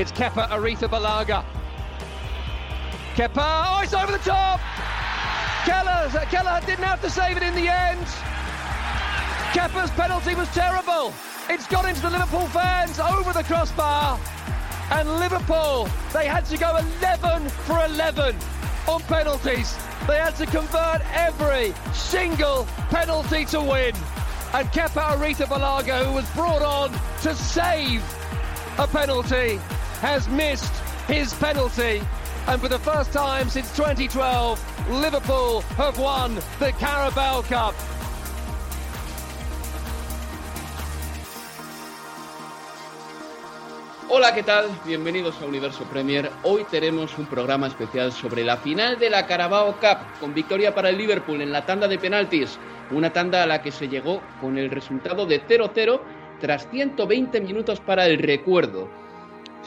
It's Kepa Aretha Balaga. Kepa, oh, it's over the top. Keller, Keller didn't have to save it in the end. Kepa's penalty was terrible. It's got into the Liverpool fans over the crossbar. And Liverpool, they had to go 11 for 11 on penalties. They had to convert every single penalty to win. And Kepa Aretha Balaga, who was brought on to save a penalty, has missed his penalty. And for the first time since 2012, Liverpool have won the Carabao Cup. Hola, ¿qué tal? Bienvenidos a Universo Premier. Hoy tenemos un programa especial sobre la final de la Carabao Cup, con victoria para el Liverpool en la tanda de penaltis. Una tanda a la que se llegó con el resultado de 0-0 tras 120 minutos para el recuerdo.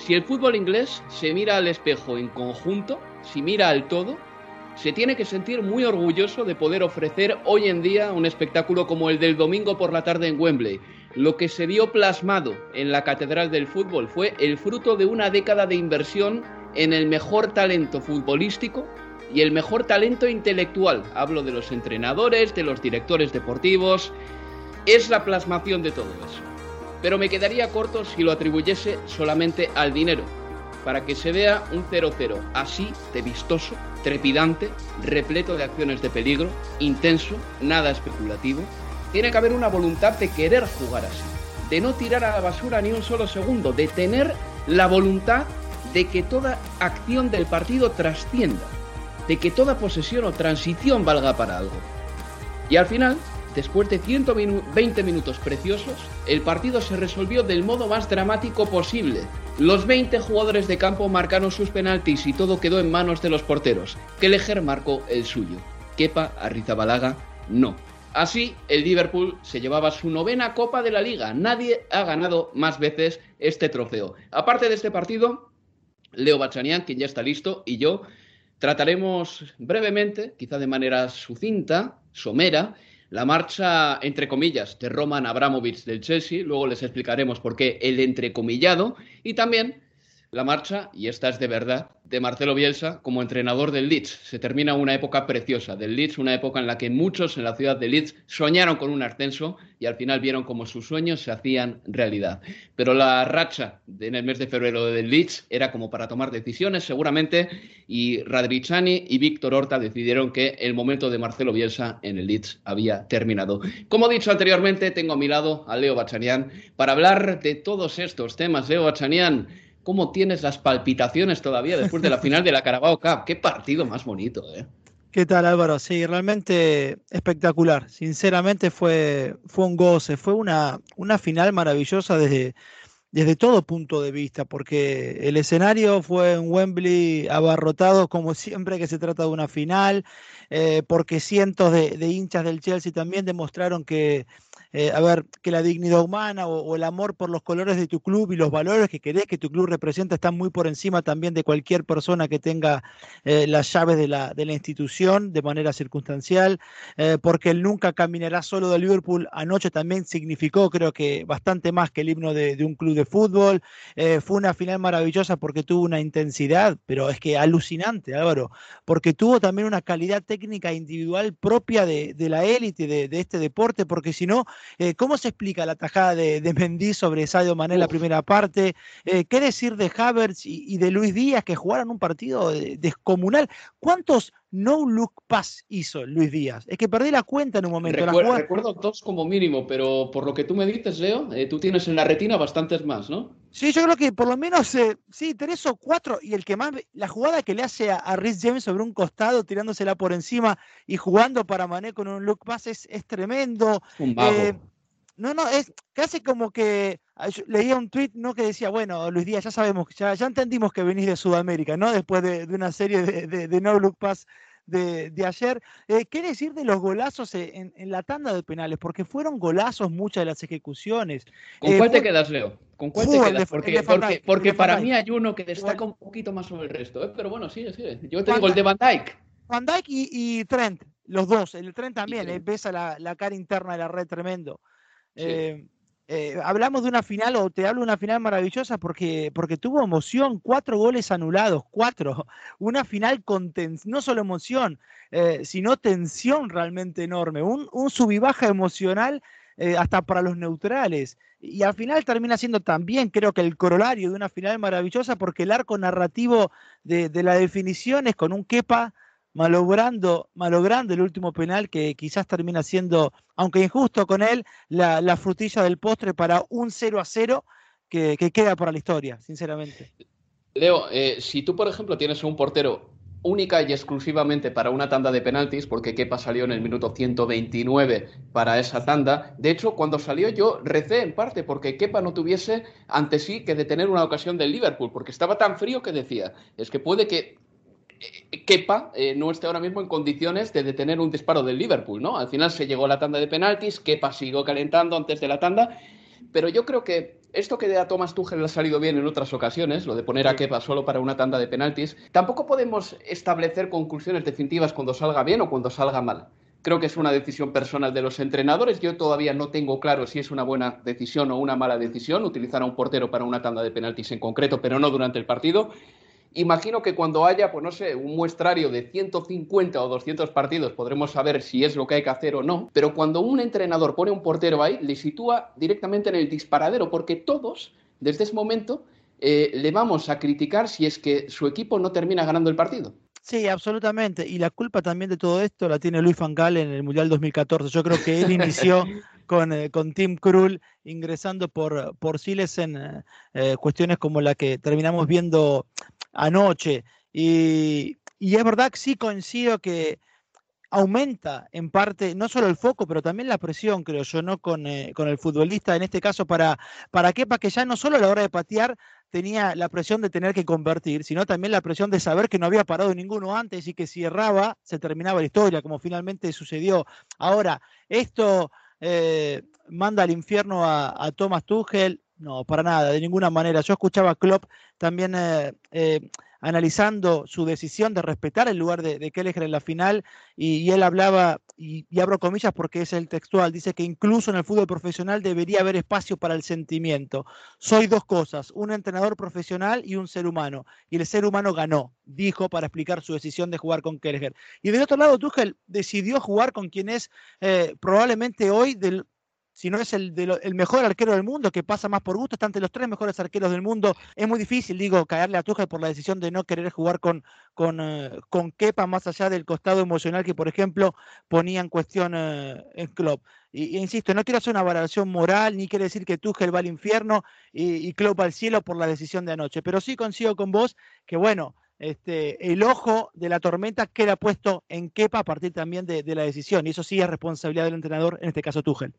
Si el fútbol inglés se mira al espejo en conjunto, si mira al todo, se tiene que sentir muy orgulloso de poder ofrecer hoy en día un espectáculo como el del domingo por la tarde en Wembley. Lo que se vio plasmado en la Catedral del Fútbol fue el fruto de una década de inversión en el mejor talento futbolístico y el mejor talento intelectual. Hablo de los entrenadores, de los directores deportivos. Es la plasmación de todo eso. Pero me quedaría corto si lo atribuyese solamente al dinero, para que se vea un 0-0 así de vistoso, trepidante, repleto de acciones de peligro, intenso, nada especulativo. Tiene que haber una voluntad de querer jugar así, de no tirar a la basura ni un solo segundo, de tener la voluntad de que toda acción del partido trascienda, de que toda posesión o transición valga para algo. Y al final, después de 120 minutos preciosos, el partido se resolvió del modo más dramático posible. Los 20 jugadores de campo marcaron sus penaltis y todo quedó en manos de los porteros. Kelleher marcó el suyo. Kepa Arrizabalaga no. Así, el Liverpool se llevaba su novena Copa de la Liga. Nadie ha ganado más veces este trofeo. Aparte de este partido, Leo Bachanian, quien ya está listo, y yo trataremos brevemente, quizá de manera sucinta, somera, la marcha, entre comillas, de Roman Abramovich del Chelsea, luego les explicaremos por qué el entrecomillado, y también la marcha, y esta es de verdad, de Marcelo Bielsa como entrenador del Leeds. Se termina una época preciosa del Leeds, una época en la que muchos en la ciudad de Leeds soñaron con un ascenso y al final vieron cómo sus sueños se hacían realidad. Pero la racha en el mes de febrero del Leeds era como para tomar decisiones seguramente y Radrichani y Víctor Horta decidieron que el momento de Marcelo Bielsa en el Leeds había terminado. Como he dicho anteriormente, tengo a mi lado a Leo Bachanian para hablar de todos estos temas. Leo Bachanian, cómo tienes las palpitaciones todavía después de la final de la Carabao Cup. Qué partido más bonito, ¿eh? ¿Qué tal Álvaro? Sí, realmente espectacular. Sinceramente fue, fue un goce, fue una, una final maravillosa desde, desde todo punto de vista, porque el escenario fue en Wembley abarrotado como siempre que se trata de una final, eh, porque cientos de, de hinchas del Chelsea también demostraron que eh, a ver, que la dignidad humana o, el amor por los colores de tu club y los valores que querés que tu club representa están muy por encima también de cualquier persona que tenga eh, las llaves de la, de la, institución de manera circunstancial, eh, porque él nunca caminará solo de Liverpool. Anoche también significó, creo que bastante más que el himno de, de un club de fútbol. fue una final maravillosa porque tuvo una intensidad, pero es que alucinante, Álvaro, porque tuvo también una calidad técnica individual propia de, de la élite de, de, este deporte, porque si no, eh, ¿cómo se explica la tajada de, de Mendy sobre Sadio Mané en la primera parte? Eh, ¿Qué decir de Havertz y, y, de Luis Díaz que jugaron un partido descomunal? ¿Cuántos no look pass hizo Luis Díaz? Es que perdí la cuenta en un momento. Recuerdo, jugada... recuerdo dos como mínimo, pero por lo que tú me dices, Leo, eh, tú tienes en la retina bastantes más, ¿no? Sí, yo creo que por lo menos, eh, sí, tres o cuatro. Y el que más, la jugada que le hace a, a Rhys James sobre un costado, tirándosela por encima y jugando para Mané con un look pass es, es tremendo. Un vago. Eh, no, no, es casi como que leía un tweet ¿no? que decía, bueno, Luis Díaz, ya sabemos, ya, ya entendimos que venís de Sudamérica, ¿no? Después de, de una serie de, de, de, no look pass de, de ayer. Eh, ¿Qué decir de los golazos en, en, la tanda de penales? Porque fueron golazos muchas de las ejecuciones. ¿Con eh, cuál fue... te quedas, Leo? ¿Con cuál te quedas? Porque, porque, porque para mí hay uno que destaca un poquito más sobre el resto, ¿eh? pero bueno, sí, sí. Yo te Van digo el de Van Dyke. Van Dyke y, y, Trent, los dos. El Trent también, eh, pesa la, la, cara interna de la red tremendo. Sí. Eh, hablamos de una final, o te hablo de una final maravillosa porque, porque tuvo emoción, cuatro goles anulados, cuatro. Una final con no solo emoción, eh, sino tensión realmente enorme. Un, un sub y baja emocional eh, hasta para los neutrales. Y al final termina siendo también, creo que el corolario de una final maravillosa porque el arco narrativo de, de la definición es con un quepa malogrando, malogrando el último penal que quizás termina siendo, aunque injusto con él, la, la frutilla del postre para un 0 a 0 que, que queda para la historia, sinceramente. Leo, eh, si tú, por ejemplo, tienes un portero única y exclusivamente para una tanda de penaltis, porque Kepa salió en el minuto 129 para esa tanda. De hecho, cuando salió yo recé en parte porque Kepa no tuviese ante sí que detener una ocasión del Liverpool, porque estaba tan frío que decía, es que puede que Kepa eh, no esté ahora mismo en condiciones de detener un disparo del Liverpool, ¿no? Al final se llegó la tanda de penaltis, Kepa siguió calentando antes de la tanda, pero yo creo que esto que a Thomas Tuchel le ha salido bien en otras ocasiones, lo de poner a Kepa solo para una tanda de penaltis, tampoco podemos establecer conclusiones definitivas cuando salga bien o cuando salga mal. Creo que es una decisión personal de los entrenadores. Yo todavía no tengo claro si es una buena decisión o una mala decisión utilizar a un portero para una tanda de penaltis en concreto, pero no durante el partido. Imagino que cuando haya, pues no sé, un muestrario de 150 o 200 partidos podremos saber si es lo que hay que hacer o no, pero cuando un entrenador pone un portero ahí, le sitúa directamente en el disparadero, porque todos, desde ese momento, eh, le vamos a criticar si es que su equipo no termina ganando el partido. Sí, absolutamente. Y la culpa también de todo esto la tiene Luis Van Gaal en el Mundial 2014. Yo creo que él inició con, eh, con Tim Krul ingresando por, por Siles en eh, eh, cuestiones como la que terminamos viendo anoche. Y, y, es verdad que sí coincido que aumenta en parte no solo el foco, pero también la presión, creo yo, ¿no? Con, eh, con el futbolista, en este caso para, para Kepa, que ya no solo a la hora de patear tenía la presión de tener que convertir, sino también la presión de saber que no había parado ninguno antes y que si erraba se terminaba la historia, como finalmente sucedió. Ahora, esto eh, manda al infierno a, a Thomas Tuchel, no, para nada, de ninguna manera. Yo escuchaba a Klopp también eh, eh, analizando su decisión de respetar el lugar de, de Kelleher en la final y, él hablaba, y, y, abro comillas porque es el textual, dice que incluso en el fútbol profesional debería haber espacio para el sentimiento. Soy dos cosas, un entrenador profesional y un ser humano. Y el ser humano ganó, dijo para explicar su decisión de jugar con Kelleher. Y del otro lado, Tuchel decidió jugar con quien es eh, probablemente hoy del si no es el, de lo, el mejor arquero del mundo, que pasa más por gusto, está entre los tres mejores arqueros del mundo. Es muy difícil, digo, caerle a Tuchel por la decisión de no querer jugar con, con, con Kepa, más allá del costado emocional que, por ejemplo, ponía en cuestión uh, en Klopp. Y, y, insisto, no quiero hacer una valoración moral, ni quiere decir que Tuchel va al infierno y, y Klopp al cielo por la decisión de anoche, pero sí consigo con vos que, bueno, este, el ojo de la tormenta queda puesto en Kepa a partir también de, de la decisión, y eso sí es responsabilidad del entrenador, en este caso Tuchel.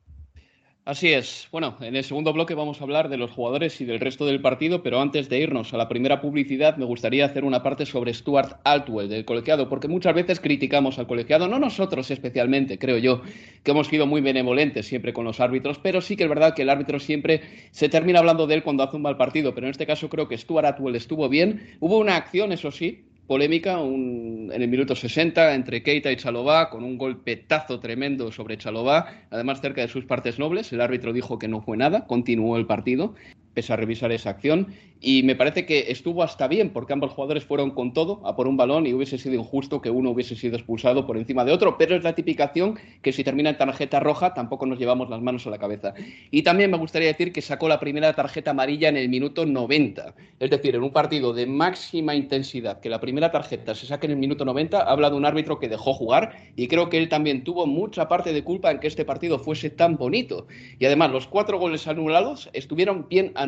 Así es. Bueno, en el segundo bloque vamos a hablar de los jugadores y del resto del partido, pero antes de irnos a la primera publicidad me gustaría hacer una parte sobre Stuart Altwell del colegiado, porque muchas veces criticamos al colegiado, no nosotros especialmente, creo yo, que hemos sido muy benevolentes siempre con los árbitros, pero sí que es verdad que el árbitro siempre se termina hablando de él cuando hace un mal partido, pero en este caso creo que Stuart Altwell estuvo bien. Hubo una acción, eso sí, polémica en el minuto 60 entre Keita y Chalobá, con un golpetazo tremendo sobre Chalobá, además cerca de sus partes nobles. El árbitro dijo que no fue nada, continuó el partido pese a revisar esa acción. Y me parece que estuvo hasta bien, porque ambos jugadores fueron con todo a por un balón y hubiese sido injusto que uno hubiese sido expulsado por encima de otro. Pero es la tipicación que si termina en tarjeta roja tampoco nos llevamos las manos a la cabeza. Y también me gustaría decir que sacó la primera tarjeta amarilla en el minuto 90. Es decir, en un partido de máxima intensidad, que la primera tarjeta se saque en el minuto 90, habla de un árbitro que dejó jugar y creo que él también tuvo mucha parte de culpa en que este partido fuese tan bonito. Y además, los cuatro goles anulados estuvieron bien anulados.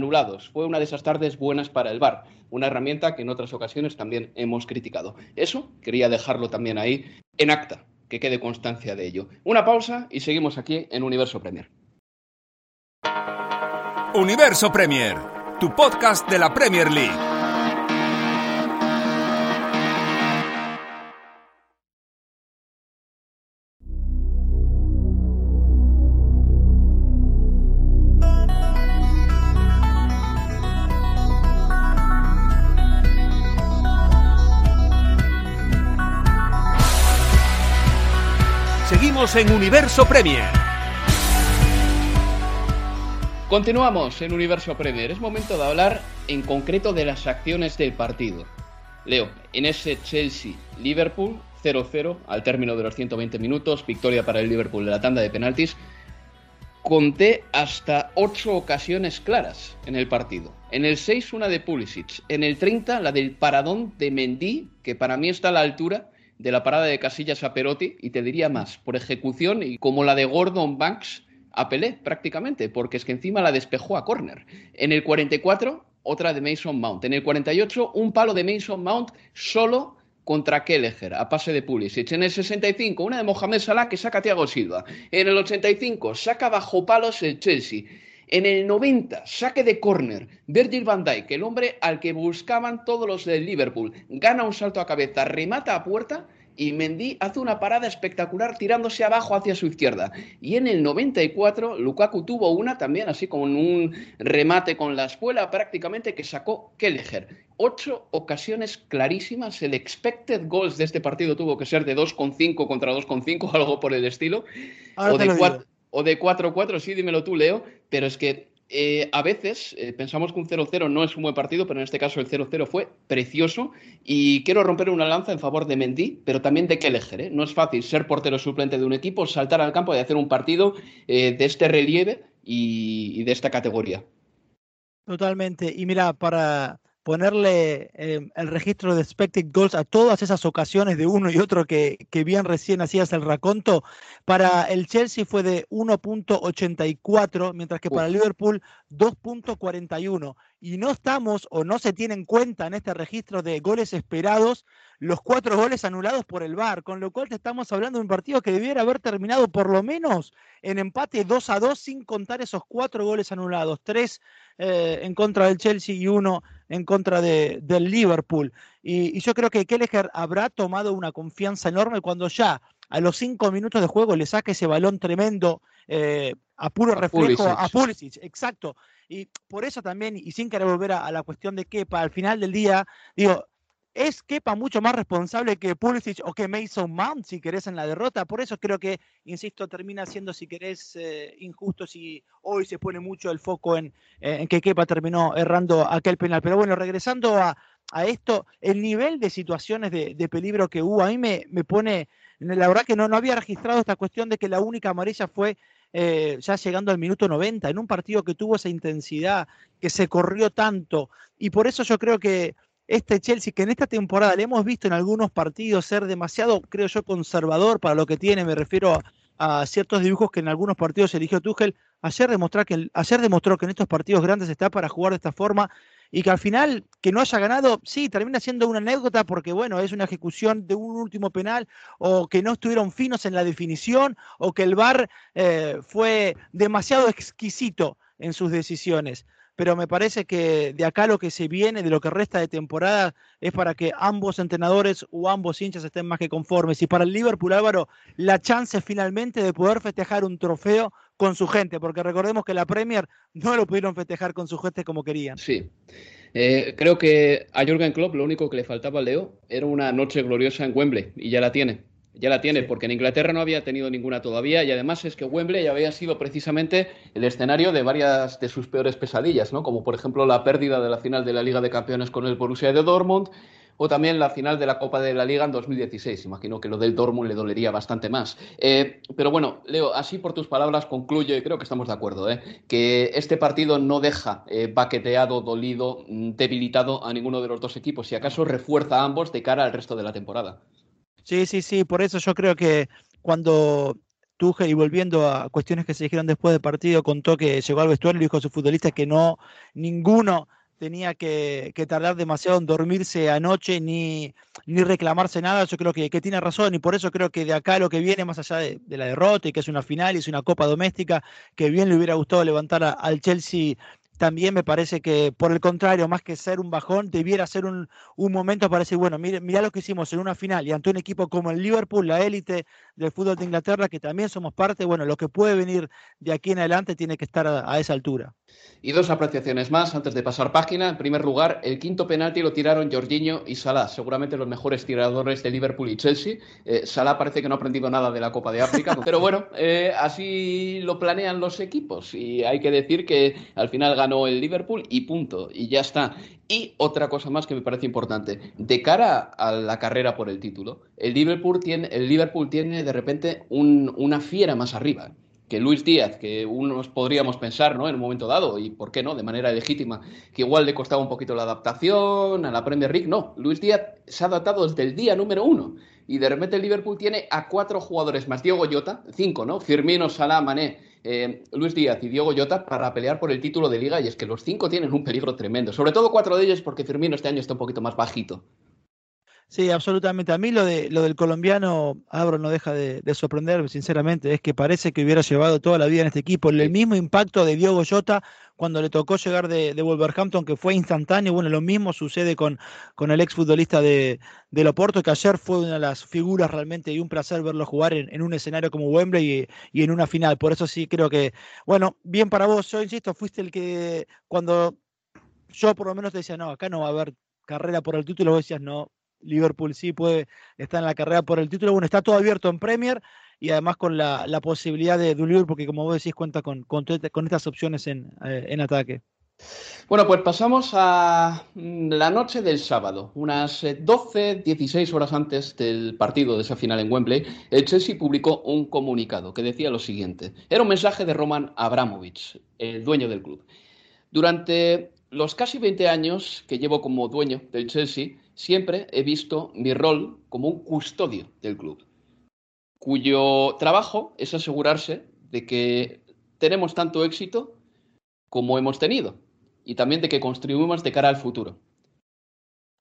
Fue una de esas tardes buenas para el VAR, una herramienta que en otras ocasiones también hemos criticado. Eso quería dejarlo también ahí en acta, que quede constancia de ello. Una pausa y seguimos aquí en Universo Premier. Universo Premier, tu podcast de la Premier League. En Universo Premier. Continuamos en Universo Premier. Es momento de hablar en concreto de las acciones del partido. Leo, en ese Chelsea-Liverpool 0-0 al término de los 120 minutos, victoria para el Liverpool de la tanda de penaltis, conté hasta 8 ocasiones claras en el partido. En el 6 una de Pulisic, en el 30 la del paradón de Mendy, que para mí está a la altura de la parada de Casillas a Perotti y te diría más, por ejecución y como la de Gordon Banks a Pelé prácticamente, porque es que encima la despejó a córner. En el 44, otra de Mason Mount. En el 48, un palo de Mason Mount solo contra Kelleher, a pase de Pulisic. En el 65, una de Mohamed Salah que saca a Thiago Silva. En el 85, saca bajo palos el Chelsea. En el 90, saque de córner, Virgil van Dijk, el hombre al que buscaban todos los del Liverpool, gana un salto a cabeza, remata a puerta y Mendy hace una parada espectacular tirándose abajo hacia su izquierda. Y en el 94, Lukaku tuvo una también, así con un remate con la espuela prácticamente que sacó Kelleher. Ocho ocasiones clarísimas. El expected goals de este partido tuvo que ser de 2,5 contra 2,5, algo por el estilo. o de 4 o de 4-4, sí, dímelo tú, Leo, pero es que eh, a veces eh, pensamos que un 0-0 no es un buen partido, pero en este caso el 0-0 fue precioso y quiero romper una lanza en favor de Mendy, pero también de Kelleher. ¿eh? No es fácil ser portero suplente de un equipo, saltar al campo y hacer un partido de este relieve y de esta categoría. Totalmente. Y mira, para, ponerle em, el registro de expected goals a todas esas ocasiones de uno y otro que, que bien recién hacías el raconto. Para el Chelsea fue de 1.84, mientras que para Liverpool 2.41. Y no estamos o no se tiene en cuenta en este registro de goles esperados los cuatro goles anulados por el VAR, con lo cual te estamos hablando de un partido que debiera haber terminado por lo menos en empate 2 a 2 sin contar esos cuatro goles anulados, tres eh, en contra del Chelsea y uno en contra de, del Liverpool. Y, yo creo que Kelleher habrá tomado una confianza enorme cuando ya a los cinco minutos de juego le saque ese balón tremendo eh, a puro reflejo a Pulisic, exacto. Y por eso también, y sin querer volver a, a la cuestión de para al final del día, digo, es Kepa mucho más responsable que Pulisic o que Mason Mount, si querés, en la derrota. Por eso creo que, insisto, termina siendo, si querés, eh, injusto si hoy se pone mucho el foco en, eh, que Kepa terminó errando aquel penal. Pero bueno, regresando a, esto, el nivel de situaciones de, peligro que hubo, a mí me, pone, la verdad que no, no había registrado esta cuestión de que la única amarilla fue eh, ya llegando al minuto 90, en un partido que tuvo esa intensidad, que se corrió tanto. Y por eso yo creo que este Chelsea, que en esta temporada le hemos visto en algunos partidos ser demasiado, creo yo, conservador para lo que tiene, me refiero a, ciertos dibujos que en algunos partidos eligió Tuchel, ayer, demostrar que, ayer demostró que en estos partidos grandes está para jugar de esta forma y que al final que no haya ganado, sí, termina siendo una anécdota porque, bueno, es una ejecución de un último penal o que no estuvieron finos en la definición o que el VAR eh, fue demasiado exquisito en sus decisiones pero me parece que de acá lo que se viene, de lo que resta de temporada, es para que ambos entrenadores o ambos hinchas estén más que conformes. Y para el Liverpool, Álvaro, la chance finalmente de poder festejar un trofeo con su gente, porque recordemos que la Premier no lo pudieron festejar con su gente como querían. Sí. Eh, creo que a Jürgen Klopp lo único que le faltaba a Leo era una noche gloriosa en Wembley y ya la tiene ya la tiene, porque en Inglaterra no había tenido ninguna todavía y además es que Wembley ya había sido precisamente el escenario de varias de sus peores pesadillas, ¿no? Como por ejemplo la pérdida de la final de la Liga de Campeones con el Borussia de Dortmund o también la final de la Copa de la Liga en 2016. Imagino que lo del Dortmund le dolería bastante más. Eh, pero bueno, Leo, así por tus palabras concluyo, y creo que estamos de acuerdo, ¿eh? que este partido no deja eh, baqueteado, dolido, mm, debilitado a ninguno de los dos equipos, si acaso refuerza a ambos de cara al resto de la temporada. Sí, sí, sí, por eso yo creo que cuando Tuchel, y volviendo a cuestiones que se dijeron después del partido, contó que llegó al vestuario y dijo a sus futbolistas que no, ninguno tenía que, tardar demasiado en dormirse anoche ni, ni reclamarse nada. Yo creo que, tiene razón y por eso creo que de acá lo que viene, más allá de, la derrota y que es una final y es una copa doméstica, que bien le hubiera gustado levantar al Chelsea también me parece que, por el contrario, más que ser un bajón, debiera ser un, momento para decir, bueno, mira lo que hicimos en una final y ante un equipo como el Liverpool, la élite del fútbol de Inglaterra, que también somos parte, bueno, lo que puede venir de aquí en adelante tiene que estar a, esa altura. Y dos apreciaciones más antes de pasar página. En primer lugar, el quinto penalti lo tiraron Jorginho y Salah, seguramente los mejores tiradores de Liverpool y Chelsea. Eh, Salah parece que no ha aprendido nada de la Copa de África, pero bueno, eh, así lo planean los equipos y hay que decir que al final ganó el Liverpool y punto, y ya está. Y otra cosa más que me parece importante, de cara a la carrera por el título, el Liverpool tiene, el Liverpool tiene de repente una fiera más arriba que Luis Díaz, que unos podríamos pensar, ¿no? En un momento dado, y por qué no, de manera legítima, que igual le costaba un poquito la adaptación a la Premier League, no. Luis Díaz se ha adaptado desde el día número uno. Y de repente el Liverpool tiene a cuatro jugadores más Diego Llota, cinco, ¿no? Firmino, Salah, Mané, eh, Luis Díaz y Diego Llota para pelear por el título de liga. Y es que los cinco tienen un peligro tremendo. Sobre todo cuatro de ellos porque Firmino este año está un poquito más bajito. Sí, absolutamente. A mí lo, de, lo del colombiano, Abro, no deja de, sorprender, sinceramente. Es que parece que hubiera llevado toda la vida en este equipo. El mismo impacto de Diogo Jota cuando le tocó llegar de, Wolverhampton, que fue instantáneo. Bueno, lo mismo sucede con, con el exfutbolista de, de Loporto, que ayer fue una de las figuras realmente y un placer verlo jugar en, un escenario como Wembley y, y, en una final. Por eso sí creo que, bueno, bien para vos. Yo insisto, fuiste el que cuando yo por lo menos te decía, no, acá no va a haber carrera por el título, vos decías, no, Liverpool sí puede estar en la carrera por el título. Bueno, está todo abierto en Premier y además con la, posibilidad de, de Liverpool, porque como vos decís, cuenta con, con, estas opciones en, eh, en, ataque. Bueno, pues pasamos a mm, la noche del sábado, unas 12, eh, 16 horas antes del partido de esa final en Wembley, el Chelsea publicó un comunicado que decía lo siguiente. Era un mensaje de Roman Abramovich, el dueño del club. Durante los casi 20 años que llevo como dueño del Chelsea, siempre he visto mi rol como un custodio del club, cuyo trabajo es asegurarse de que tenemos tanto éxito como hemos tenido y también de que construimos de cara al futuro.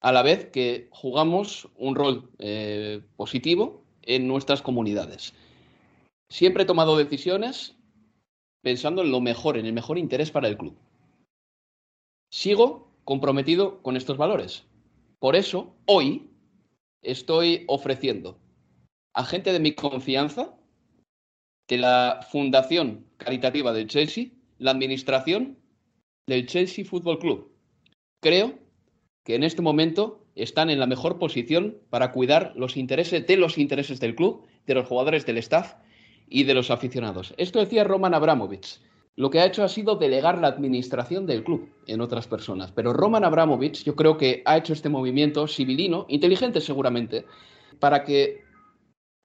A la vez que jugamos un rol eh, positivo en nuestras comunidades. Siempre he tomado decisiones pensando en lo mejor, en el mejor interés para el club. Sigo comprometido con estos valores por eso, hoy estoy ofreciendo a gente de mi confianza de la Fundación Caritativa del Chelsea, la administración del Chelsea Football Club. Creo que en este momento están en la mejor posición para cuidar los intereses de los intereses del club, de los jugadores del staff y de los aficionados. Esto decía Roman Abramovich, lo que ha hecho ha sido delegar la administración del club en otras personas. Pero Roman Abramovich yo creo que ha hecho este movimiento civilino, inteligente seguramente, para que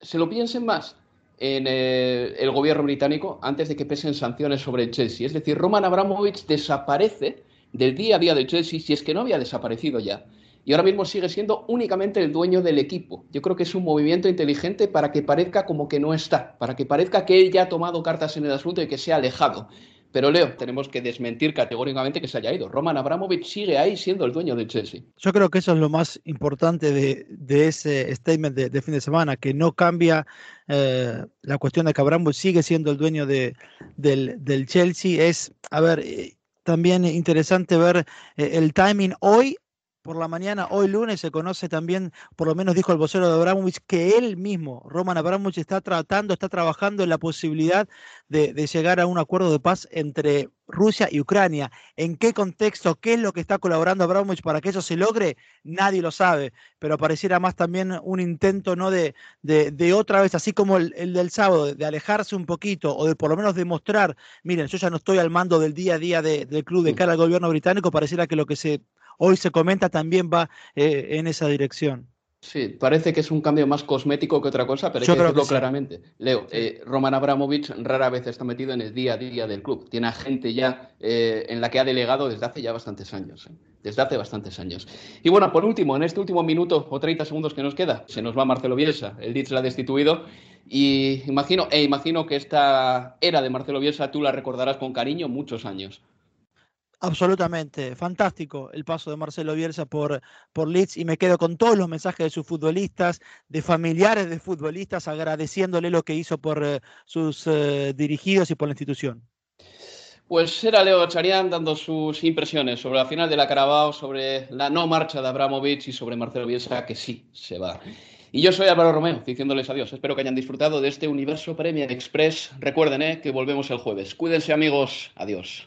se lo piensen más en eh, el gobierno británico antes de que pesen sanciones sobre el Chelsea. Es decir, Roman Abramovich desaparece del día a día del Chelsea si es que no había desaparecido ya y ahora mismo sigue siendo únicamente el dueño del equipo. Yo creo que es un movimiento inteligente para que parezca como que no está, para que parezca que él ya ha tomado cartas en el asunto y que se ha alejado. Pero Leo, tenemos que desmentir categóricamente que se haya ido. Roman Abramovich sigue ahí siendo el dueño del Chelsea. Yo creo que eso es lo más importante de, ese statement de, fin de semana, que no cambia eh, la cuestión de que Abramovich sigue siendo el dueño de, del, del, Chelsea. Es, a ver, eh, también interesante ver eh, el timing hoy por la mañana, hoy lunes, se conoce también, por lo menos dijo el vocero de Abramovich, que él mismo, Roman Abramovich, está tratando, está trabajando en la posibilidad de, llegar a un acuerdo de paz entre Rusia y Ucrania. ¿En qué contexto? ¿Qué es lo que está colaborando Abramovich para que eso se logre? Nadie lo sabe, pero pareciera más también un intento ¿no? de, de, otra vez, así como el, del sábado, de alejarse un poquito o de por lo menos demostrar, miren, yo ya no estoy al mando del día a día del club de cara al gobierno británico, pareciera que lo que se hoy se comenta también va eh, en esa dirección. Sí, parece que es un cambio más cosmético que otra cosa, pero hay que decirlo claramente. Leo, eh, Roman Abramovich rara vez está metido en el día a día del club. Tiene a gente ya eh, en la que ha delegado desde hace ya bastantes años. Desde hace bastantes años. Y bueno, por último, en este último minuto o 30 segundos que nos queda, se nos va Marcelo Bielsa. El Leeds la ha destituido. Y imagino, e imagino que esta era de Marcelo Bielsa tú la recordarás con cariño muchos años. Absolutamente, fantástico el paso de Marcelo Bielsa por, por Leeds y me quedo con todos los mensajes de sus futbolistas, de familiares de futbolistas, agradeciéndole lo que hizo por eh, sus eh, dirigidos y por la institución. Pues era Leo Charián dando sus impresiones sobre la final de la Carabao, sobre la no marcha de Abramovich y sobre Marcelo Bielsa, que sí se va. Y yo soy Álvaro Romeo, diciéndoles adiós. Espero que hayan disfrutado de este Universo Premier Express. Recuerden eh, que volvemos el jueves. Cuídense amigos. Adiós.